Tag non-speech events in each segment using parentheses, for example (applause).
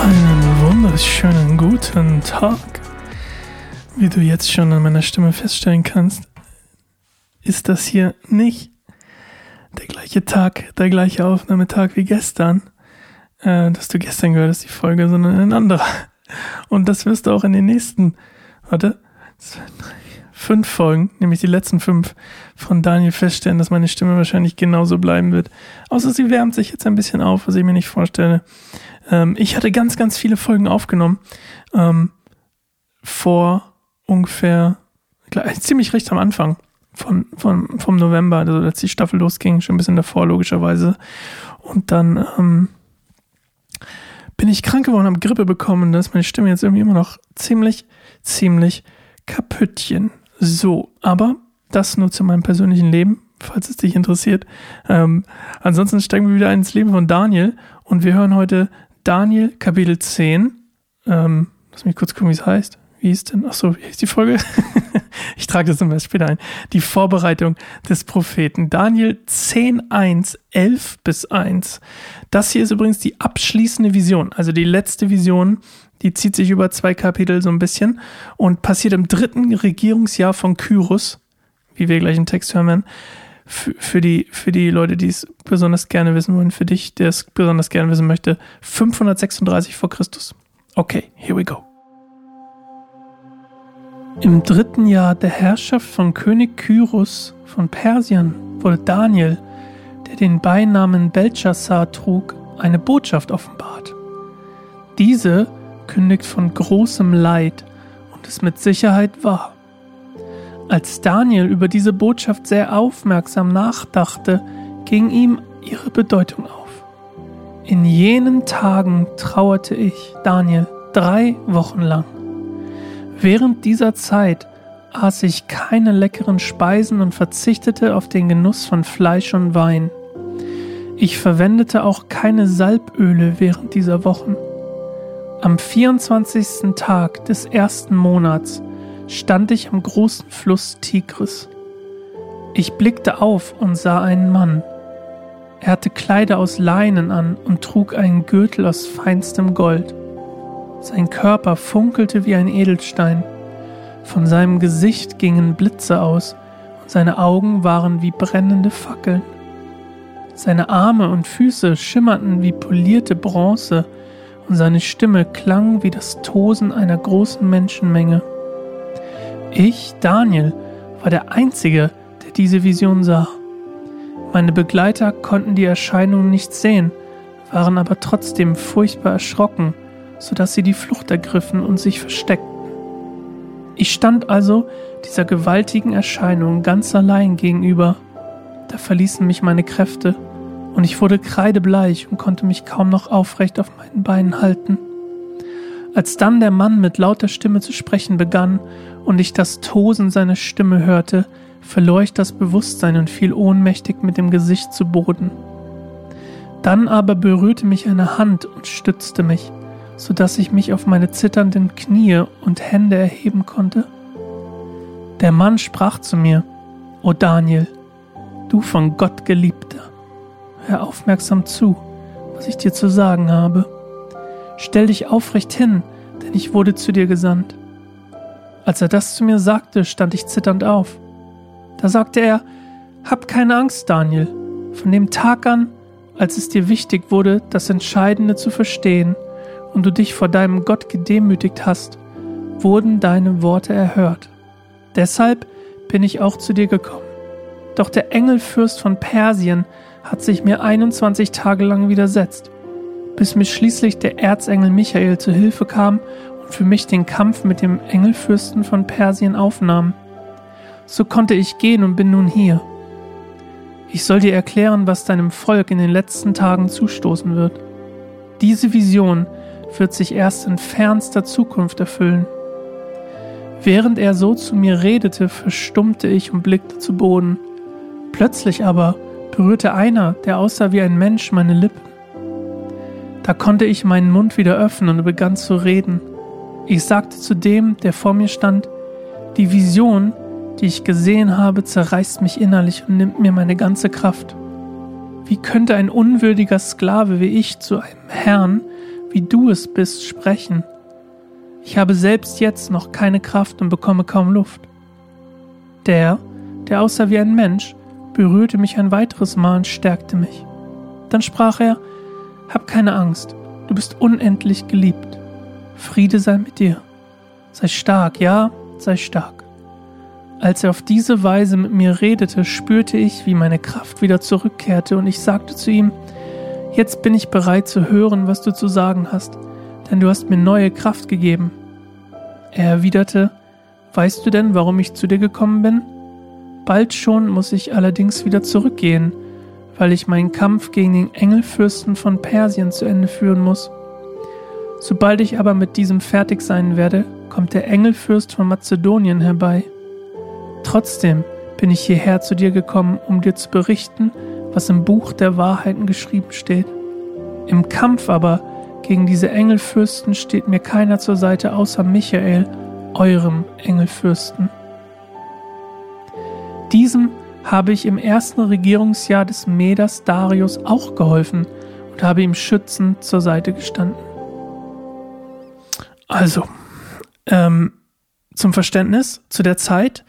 Einen wunderschönen guten Tag. Wie du jetzt schon an meiner Stimme feststellen kannst, ist das hier nicht der gleiche Tag, der gleiche Aufnahmetag wie gestern, äh, dass du gestern gehört hast, die Folge, sondern ein anderer. Und das wirst du auch in den nächsten, warte, zwei, drei, fünf Folgen, nämlich die letzten fünf von Daniel feststellen, dass meine Stimme wahrscheinlich genauso bleiben wird. Außer sie wärmt sich jetzt ein bisschen auf, was ich mir nicht vorstelle. Ähm, ich hatte ganz, ganz viele Folgen aufgenommen. Ähm, vor ungefähr, ziemlich recht am Anfang von, von, vom November, also als die Staffel losging, schon ein bisschen davor logischerweise. Und dann ähm, bin ich krank geworden, habe Grippe bekommen und da ist meine Stimme jetzt irgendwie immer noch ziemlich, ziemlich kaputtchen. So, aber das nur zu meinem persönlichen Leben, falls es dich interessiert. Ähm, ansonsten steigen wir wieder ins Leben von Daniel und wir hören heute Daniel Kapitel 10. Ähm, lass mich kurz gucken, wie es heißt. Wie ist denn? Achso, wie ist die Folge? (laughs) ich trage das immer später ein. Die Vorbereitung des Propheten. Daniel 10, 1, 11 bis 1. Das hier ist übrigens die abschließende Vision, also die letzte Vision. Die zieht sich über zwei Kapitel so ein bisschen und passiert im dritten Regierungsjahr von Kyros, wie wir gleich im Text hören werden. Für, für, die, für die Leute, die es besonders gerne wissen wollen, für dich, der es besonders gerne wissen möchte, 536 vor Christus. Okay, here we go. Im dritten Jahr der Herrschaft von König Kyros von Persien wurde Daniel, der den Beinamen Belshazzar trug, eine Botschaft offenbart. Diese kündigt von großem Leid und ist mit Sicherheit wahr. Als Daniel über diese Botschaft sehr aufmerksam nachdachte, ging ihm ihre Bedeutung auf. In jenen Tagen trauerte ich, Daniel, drei Wochen lang. Während dieser Zeit aß ich keine leckeren Speisen und verzichtete auf den Genuss von Fleisch und Wein. Ich verwendete auch keine Salböle während dieser Wochen. Am 24. Tag des ersten Monats stand ich am großen Fluss Tigris. Ich blickte auf und sah einen Mann. Er hatte Kleider aus Leinen an und trug einen Gürtel aus feinstem Gold. Sein Körper funkelte wie ein Edelstein. Von seinem Gesicht gingen Blitze aus und seine Augen waren wie brennende Fackeln. Seine Arme und Füße schimmerten wie polierte Bronze und seine Stimme klang wie das Tosen einer großen Menschenmenge. Ich, Daniel, war der Einzige, der diese Vision sah. Meine Begleiter konnten die Erscheinung nicht sehen, waren aber trotzdem furchtbar erschrocken sodass sie die Flucht ergriffen und sich versteckten. Ich stand also dieser gewaltigen Erscheinung ganz allein gegenüber. Da verließen mich meine Kräfte und ich wurde kreidebleich und konnte mich kaum noch aufrecht auf meinen Beinen halten. Als dann der Mann mit lauter Stimme zu sprechen begann und ich das Tosen seiner Stimme hörte, verlor ich das Bewusstsein und fiel ohnmächtig mit dem Gesicht zu Boden. Dann aber berührte mich eine Hand und stützte mich so dass ich mich auf meine zitternden Knie und Hände erheben konnte? Der Mann sprach zu mir, O Daniel, du von Gott geliebter, hör aufmerksam zu, was ich dir zu sagen habe. Stell dich aufrecht hin, denn ich wurde zu dir gesandt. Als er das zu mir sagte, stand ich zitternd auf. Da sagte er, Hab keine Angst, Daniel. Von dem Tag an, als es dir wichtig wurde, das Entscheidende zu verstehen, und du dich vor deinem Gott gedemütigt hast, wurden deine Worte erhört. Deshalb bin ich auch zu dir gekommen. Doch der Engelfürst von Persien hat sich mir 21 Tage lang widersetzt, bis mir schließlich der Erzengel Michael zu Hilfe kam und für mich den Kampf mit dem Engelfürsten von Persien aufnahm. So konnte ich gehen und bin nun hier. Ich soll dir erklären, was deinem Volk in den letzten Tagen zustoßen wird. Diese Vision wird sich erst in fernster Zukunft erfüllen. Während er so zu mir redete, verstummte ich und blickte zu Boden. Plötzlich aber berührte einer, der aussah wie ein Mensch, meine Lippen. Da konnte ich meinen Mund wieder öffnen und begann zu reden. Ich sagte zu dem, der vor mir stand, die Vision, die ich gesehen habe, zerreißt mich innerlich und nimmt mir meine ganze Kraft. Wie könnte ein unwürdiger Sklave wie ich zu einem Herrn, wie du es bist, sprechen? Ich habe selbst jetzt noch keine Kraft und bekomme kaum Luft. Der, der aussah wie ein Mensch, berührte mich ein weiteres Mal und stärkte mich. Dann sprach er, Hab keine Angst, du bist unendlich geliebt. Friede sei mit dir. Sei stark, ja, sei stark. Als er auf diese Weise mit mir redete, spürte ich, wie meine Kraft wieder zurückkehrte, und ich sagte zu ihm, Jetzt bin ich bereit zu hören, was du zu sagen hast, denn du hast mir neue Kraft gegeben. Er erwiderte, Weißt du denn, warum ich zu dir gekommen bin? Bald schon muss ich allerdings wieder zurückgehen, weil ich meinen Kampf gegen den Engelfürsten von Persien zu Ende führen muss. Sobald ich aber mit diesem fertig sein werde, kommt der Engelfürst von Mazedonien herbei. Trotzdem bin ich hierher zu dir gekommen, um dir zu berichten, was im Buch der Wahrheiten geschrieben steht. Im Kampf aber gegen diese Engelfürsten steht mir keiner zur Seite außer Michael, eurem Engelfürsten. Diesem habe ich im ersten Regierungsjahr des Medas Darius auch geholfen und habe ihm schützend zur Seite gestanden. Also, ähm, zum Verständnis, zu der Zeit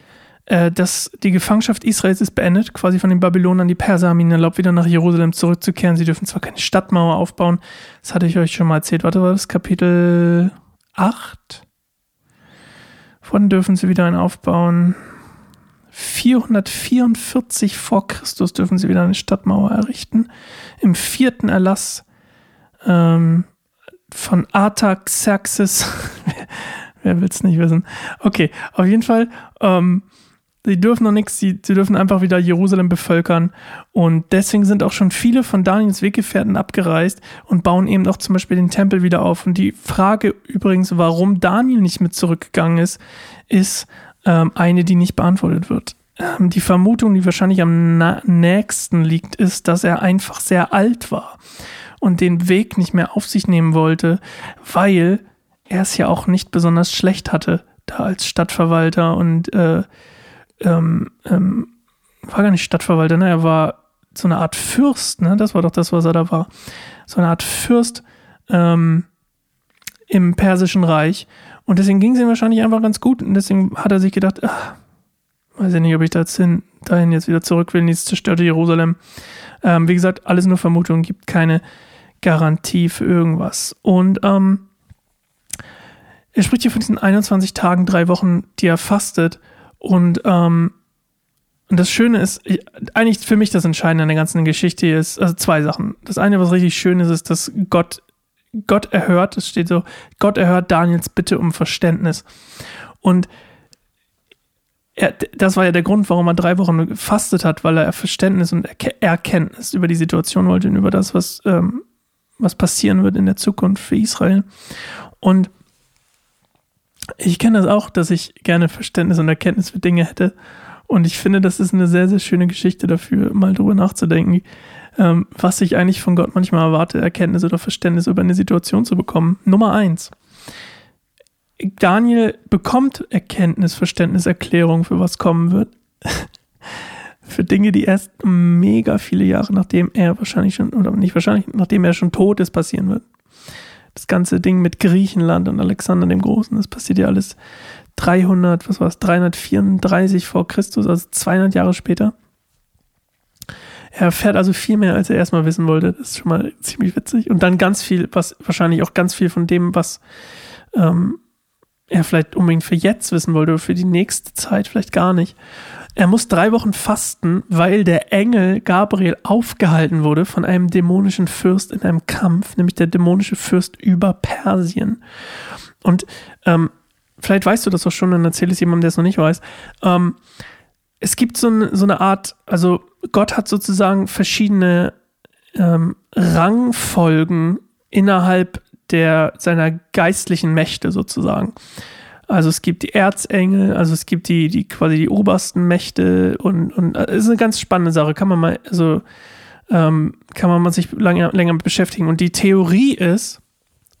dass die Gefangenschaft Israels ist beendet, quasi von den Babylonern. Die Perser haben ihnen erlaubt, wieder nach Jerusalem zurückzukehren. Sie dürfen zwar keine Stadtmauer aufbauen, das hatte ich euch schon mal erzählt. Warte, war das Kapitel 8? Wann dürfen sie wieder einen aufbauen? 444 vor Christus dürfen sie wieder eine Stadtmauer errichten. Im vierten Erlass ähm, von Artaxerxes. (laughs) Wer will es nicht wissen? Okay, auf jeden Fall ähm, Sie dürfen noch nichts, sie, sie dürfen einfach wieder Jerusalem bevölkern. Und deswegen sind auch schon viele von Daniels Weggefährten abgereist und bauen eben auch zum Beispiel den Tempel wieder auf. Und die Frage übrigens, warum Daniel nicht mit zurückgegangen ist, ist ähm, eine, die nicht beantwortet wird. Ähm, die Vermutung, die wahrscheinlich am nächsten liegt, ist, dass er einfach sehr alt war und den Weg nicht mehr auf sich nehmen wollte, weil er es ja auch nicht besonders schlecht hatte, da als Stadtverwalter und äh, ähm, ähm, war gar nicht Stadtverwalter, ne? er war so eine Art Fürst, ne? das war doch das, was er da war. So eine Art Fürst ähm, im Persischen Reich. Und deswegen ging es ihm wahrscheinlich einfach ganz gut. Und deswegen hat er sich gedacht, ach, weiß ich nicht, ob ich dahin, dahin jetzt wieder zurück will in dieses zerstörte Jerusalem. Ähm, wie gesagt, alles nur Vermutungen, gibt keine Garantie für irgendwas. Und ähm, er spricht hier von diesen 21 Tagen, drei Wochen, die er fastet. Und, ähm, und das Schöne ist, ich, eigentlich für mich das Entscheidende an der ganzen Geschichte ist, also zwei Sachen. Das eine, was richtig schön ist, ist, dass Gott, Gott erhört, es steht so, Gott erhört Daniels Bitte um Verständnis. Und er, das war ja der Grund, warum er drei Wochen gefastet hat, weil er Verständnis und Erkenntnis über die Situation wollte und über das, was, ähm, was passieren wird in der Zukunft für Israel. Und ich kenne das auch, dass ich gerne Verständnis und Erkenntnis für Dinge hätte. Und ich finde, das ist eine sehr, sehr schöne Geschichte dafür, mal drüber nachzudenken, ähm, was ich eigentlich von Gott manchmal erwarte, Erkenntnis oder Verständnis über eine Situation zu bekommen. Nummer eins. Daniel bekommt Erkenntnis, Verständnis, Erklärung für was kommen wird. (laughs) für Dinge, die erst mega viele Jahre nachdem er wahrscheinlich schon, oder nicht wahrscheinlich, nachdem er schon tot ist, passieren wird das ganze Ding mit Griechenland und Alexander dem Großen, das passiert ja alles 300, was war es, 334 vor Christus, also 200 Jahre später. Er erfährt also viel mehr, als er erstmal wissen wollte. Das ist schon mal ziemlich witzig. Und dann ganz viel, was wahrscheinlich auch ganz viel von dem, was ähm, er vielleicht unbedingt für jetzt wissen wollte oder für die nächste Zeit vielleicht gar nicht. Er muss drei Wochen fasten, weil der Engel Gabriel aufgehalten wurde von einem dämonischen Fürst in einem Kampf, nämlich der dämonische Fürst über Persien. Und ähm, vielleicht weißt du das auch schon, dann erzähle es jemandem, der es noch nicht weiß. Ähm, es gibt so, ein, so, eine Art, also Gott hat sozusagen verschiedene ähm, Rangfolgen innerhalb der, seiner geistlichen Mächte sozusagen. Also es gibt die Erzengel, also es gibt die, die quasi die obersten Mächte und, und äh, ist eine ganz spannende Sache. Kann man mal, also ähm, kann man mal sich lange, länger mit beschäftigen. Und die Theorie ist,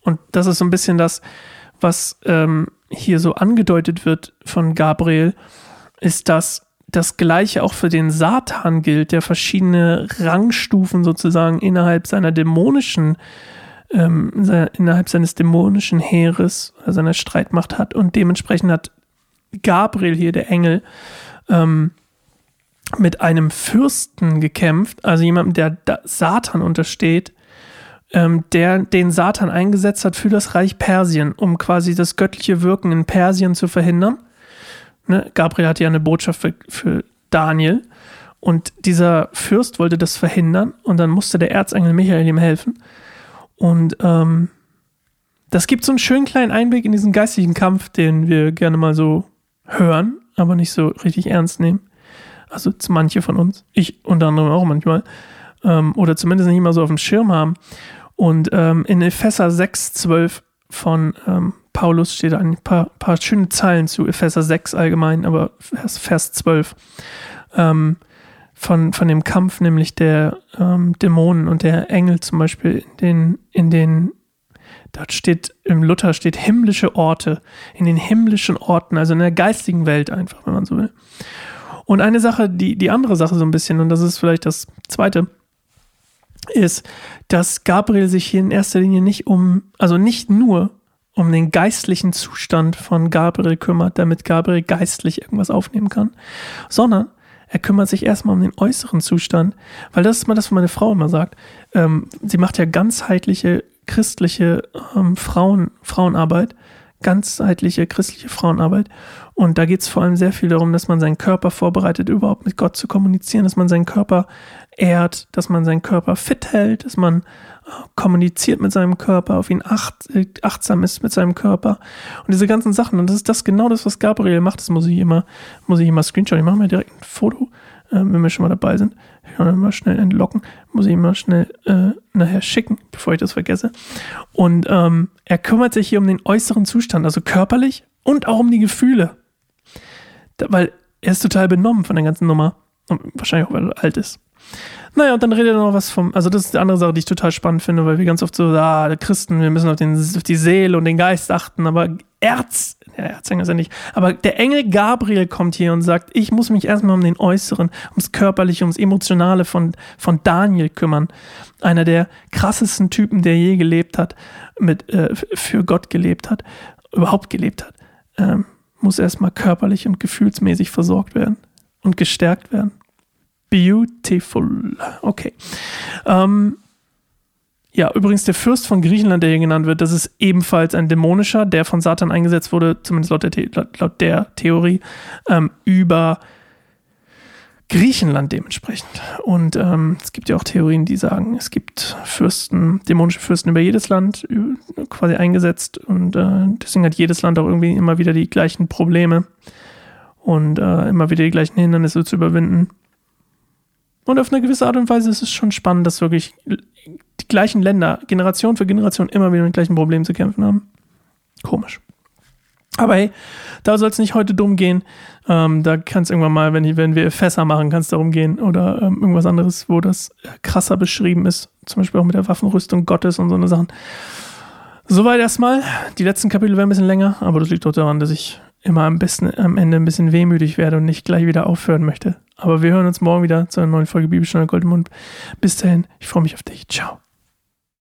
und das ist so ein bisschen das, was ähm, hier so angedeutet wird von Gabriel, ist, dass das Gleiche auch für den Satan gilt, der verschiedene Rangstufen sozusagen innerhalb seiner dämonischen, ähm, innerhalb seines dämonischen Heeres seiner Streitmacht hat. Und dementsprechend hat Gabriel hier, der Engel, ähm, mit einem Fürsten gekämpft, also jemandem, der Satan untersteht, ähm, der den Satan eingesetzt hat für das Reich Persien, um quasi das göttliche Wirken in Persien zu verhindern. Ne, Gabriel hatte ja eine Botschaft für, für Daniel. Und dieser Fürst wollte das verhindern und dann musste der Erzengel Michael ihm helfen. Und ähm, das gibt so einen schönen kleinen Einblick in diesen geistigen Kampf, den wir gerne mal so hören, aber nicht so richtig ernst nehmen. Also manche von uns, ich unter anderem auch manchmal, ähm, oder zumindest nicht immer so auf dem Schirm haben. Und ähm, in Epheser 6, 12 von ähm, Paulus steht ein paar, paar schöne Zeilen zu Epheser 6 allgemein, aber Vers, Vers 12. Ähm, von, von dem Kampf nämlich der ähm, Dämonen und der Engel zum Beispiel in den, in den, dort steht, im Luther steht himmlische Orte, in den himmlischen Orten, also in der geistigen Welt einfach, wenn man so will. Und eine Sache, die, die andere Sache so ein bisschen, und das ist vielleicht das zweite, ist, dass Gabriel sich hier in erster Linie nicht um, also nicht nur um den geistlichen Zustand von Gabriel kümmert, damit Gabriel geistlich irgendwas aufnehmen kann, sondern er kümmert sich erstmal um den äußeren Zustand, weil das ist mal das, was meine Frau immer sagt. Ähm, sie macht ja ganzheitliche christliche ähm, Frauen, Frauenarbeit, ganzheitliche christliche Frauenarbeit. Und da geht es vor allem sehr viel darum, dass man seinen Körper vorbereitet, überhaupt mit Gott zu kommunizieren, dass man seinen Körper ehrt, dass man seinen Körper fit hält, dass man kommuniziert mit seinem Körper, auf ihn acht, achtsam ist mit seinem Körper und diese ganzen Sachen. Und das ist das genau das, was Gabriel macht. Das muss ich immer, muss ich immer screenshot. Ich mache mir direkt ein Foto, äh, wenn wir schon mal dabei sind. Ich kann mal schnell entlocken, muss ich immer schnell äh, nachher schicken, bevor ich das vergesse. Und ähm, er kümmert sich hier um den äußeren Zustand, also körperlich und auch um die Gefühle. Da, weil er ist total benommen von der ganzen Nummer. Und wahrscheinlich auch, weil er alt ist. Naja, und dann redet er noch was vom, also das ist die andere Sache, die ich total spannend finde, weil wir ganz oft so, ah, Christen, wir müssen auf, den, auf die Seele und den Geist achten, aber Erz, ja, Erzengel ist ja nicht, aber der Engel Gabriel kommt hier und sagt, ich muss mich erstmal um den Äußeren, ums Körperliche, ums Emotionale von, von Daniel kümmern. Einer der krassesten Typen, der je gelebt hat, mit, äh, für Gott gelebt hat, überhaupt gelebt hat, ähm, muss erstmal körperlich und gefühlsmäßig versorgt werden und gestärkt werden. Beautiful. Okay. Ähm, ja, übrigens der Fürst von Griechenland, der hier genannt wird, das ist ebenfalls ein dämonischer, der von Satan eingesetzt wurde, zumindest laut der, laut, laut der Theorie, ähm, über Griechenland dementsprechend. Und ähm, es gibt ja auch Theorien, die sagen, es gibt Fürsten, dämonische Fürsten über jedes Land quasi eingesetzt und äh, deswegen hat jedes Land auch irgendwie immer wieder die gleichen Probleme und äh, immer wieder die gleichen Hindernisse zu überwinden. Und auf eine gewisse Art und Weise ist es schon spannend, dass wirklich die gleichen Länder Generation für Generation immer wieder mit gleichen Problemen zu kämpfen haben. Komisch. Aber hey, da soll es nicht heute dumm gehen. Ähm, da kann es irgendwann mal, wenn, wenn wir Fässer machen, kann es darum gehen oder ähm, irgendwas anderes, wo das krasser beschrieben ist. Zum Beispiel auch mit der Waffenrüstung Gottes und so eine Sachen. Soweit erstmal. Die letzten Kapitel werden ein bisschen länger, aber das liegt doch daran, dass ich immer am besten am Ende ein bisschen wehmütig werde und nicht gleich wieder aufhören möchte. Aber wir hören uns morgen wieder zu einer neuen Folge Bibelstunde Goldmund. Bis dahin, ich freue mich auf dich. Ciao.